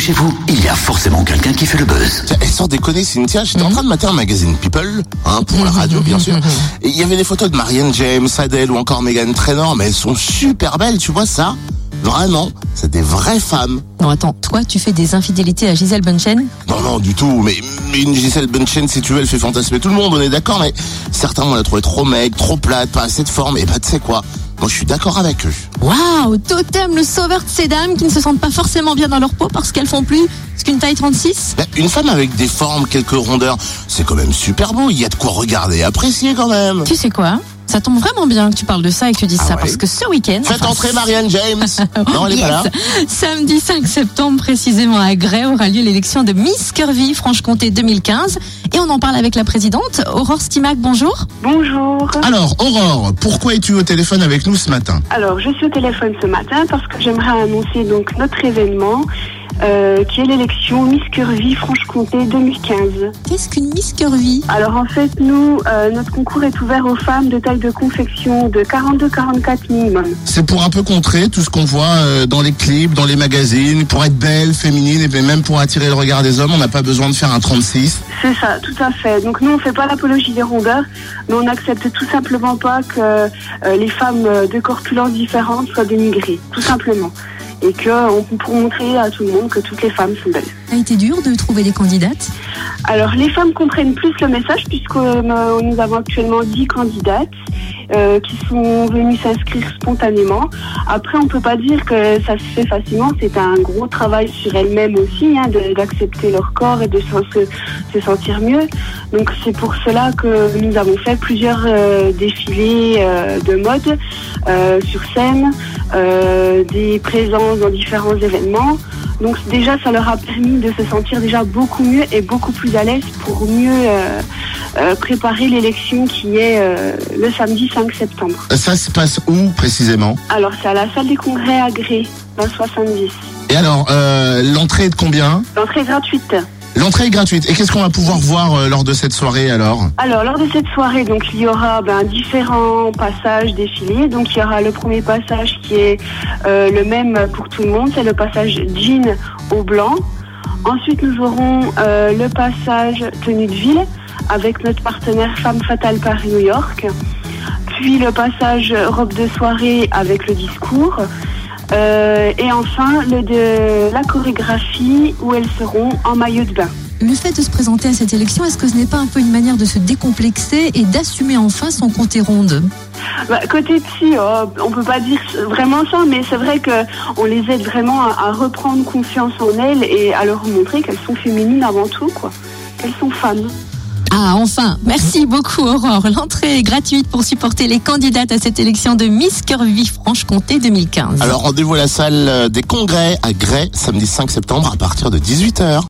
chez vous, il y a forcément quelqu'un qui fait le buzz. Tiens, Sans déconner, Cynthia, j'étais en train de mater un magazine People, hein, pour la radio, bien sûr. Et il y avait des photos de Marianne James, Adele ou encore Megan Trainor, mais elles sont super belles, tu vois ça? Vraiment, c'est des vraies femmes. Non, attends, toi, tu fais des infidélités à Gisèle Bunchen Non, non, du tout. Mais, mais une Gisèle Bunchen, si tu veux, elle fait fantasmer tout le monde, on est d'accord, mais certains on l'a trouvé trop maigre, trop plate, pas assez de forme, et bah tu sais quoi? Moi je suis d'accord avec eux. Waouh, totem, le sauveur de ces dames qui ne se sentent pas forcément bien dans leur peau parce qu'elles font plus qu'une taille 36 Bah, Une femme avec des formes, quelques rondeurs, c'est quand même super beau, il y a de quoi regarder apprécier quand même. Tu sais quoi? Ça tombe vraiment bien que tu parles de ça et que tu dises Ah ça ouais parce que ce week-end. Faites enfin, entrer Marianne James. non, elle est pas là. Samedi 5 septembre, précisément à Grès, aura lieu l'élection de Miss Curvy Franche-Comté 2015. Et on en parle avec la présidente, Aurore Stimac. Bonjour. Bonjour. Alors, Aurore, pourquoi es-tu au téléphone avec nous ce matin? Alors, je suis au téléphone ce matin parce que j'aimerais annoncer donc notre événement euh, qui est l'élection Miss Curvy Franche-Comté 2015. Qu'est-ce qu'une Miss Curvy? Alors en fait, nous, euh, notre concours est ouvert aux femmes de taille de confection de 42-44 minimum. C'est pour un peu contrer tout ce qu'on voit euh, dans les clips, dans les magazines, pour être belle, féminine, et même pour attirer le regard des hommes, on n'a pas besoin de faire un 36. C'est ça, tout à fait. Donc nous, on fait pas l'apologie des rondeurs, mais on n'accepte tout simplement pas que euh, les femmes de corpulence différentes soient dénigrées, tout simplement. Et que on, pour montrer à tout le monde que toutes les femmes sont belles. Ça a été dur de trouver des candidates? Alors, les femmes comprennent plus le message puisque euh, nous avons actuellement 10 candidates euh, qui sont venues s'inscrire spontanément. Après, on peut pas dire que ça se fait facilement. C'est un gros travail sur elles-mêmes aussi, hein, d'accepter leur corps et de se, se- se sentir mieux. Donc, c'est pour cela que nous avons fait plusieurs euh, défilés euh, de mode euh, sur scène, euh, des présences dans différents événements. Donc déjà, ça leur a permis de se sentir déjà beaucoup mieux et beaucoup plus à l'aise pour mieux euh, préparer l'élection qui est euh, le samedi 5 septembre. Ça se passe où précisément Alors c'est à la salle des congrès à Gré, dans le 70. Et alors, euh, l'entrée est de combien L'entrée est gratuite. L'entrée est gratuite. Et qu'est-ce qu'on va pouvoir voir euh, lors de cette soirée alors Alors lors de cette soirée, donc il y aura ben, différents passages défilés. Donc il y aura le premier passage qui est euh, le même pour tout le monde, c'est le passage jean au blanc. Ensuite nous aurons euh, le passage tenue de ville avec notre partenaire Femme Fatale Paris New York. Puis le passage robe de soirée avec le discours. Euh, et enfin le de la chorégraphie où elles seront en maillot de bain. Le fait de se présenter à cette élection, est-ce que ce n'est pas un peu une manière de se décomplexer et d'assumer enfin son comté ronde? Bah, côté psy, oh, on peut pas dire vraiment ça, mais c'est vrai que on les aide vraiment à, à reprendre confiance en elles et à leur montrer qu'elles sont féminines avant tout, quoi. Qu'elles sont femmes. Ah, enfin Merci beaucoup, Aurore. L'entrée est gratuite pour supporter les candidates à cette élection de Miss Curvy Franche-Comté 2015. Alors, rendez-vous à la salle euh, des congrès à Grès, samedi 5 septembre à partir de 18h.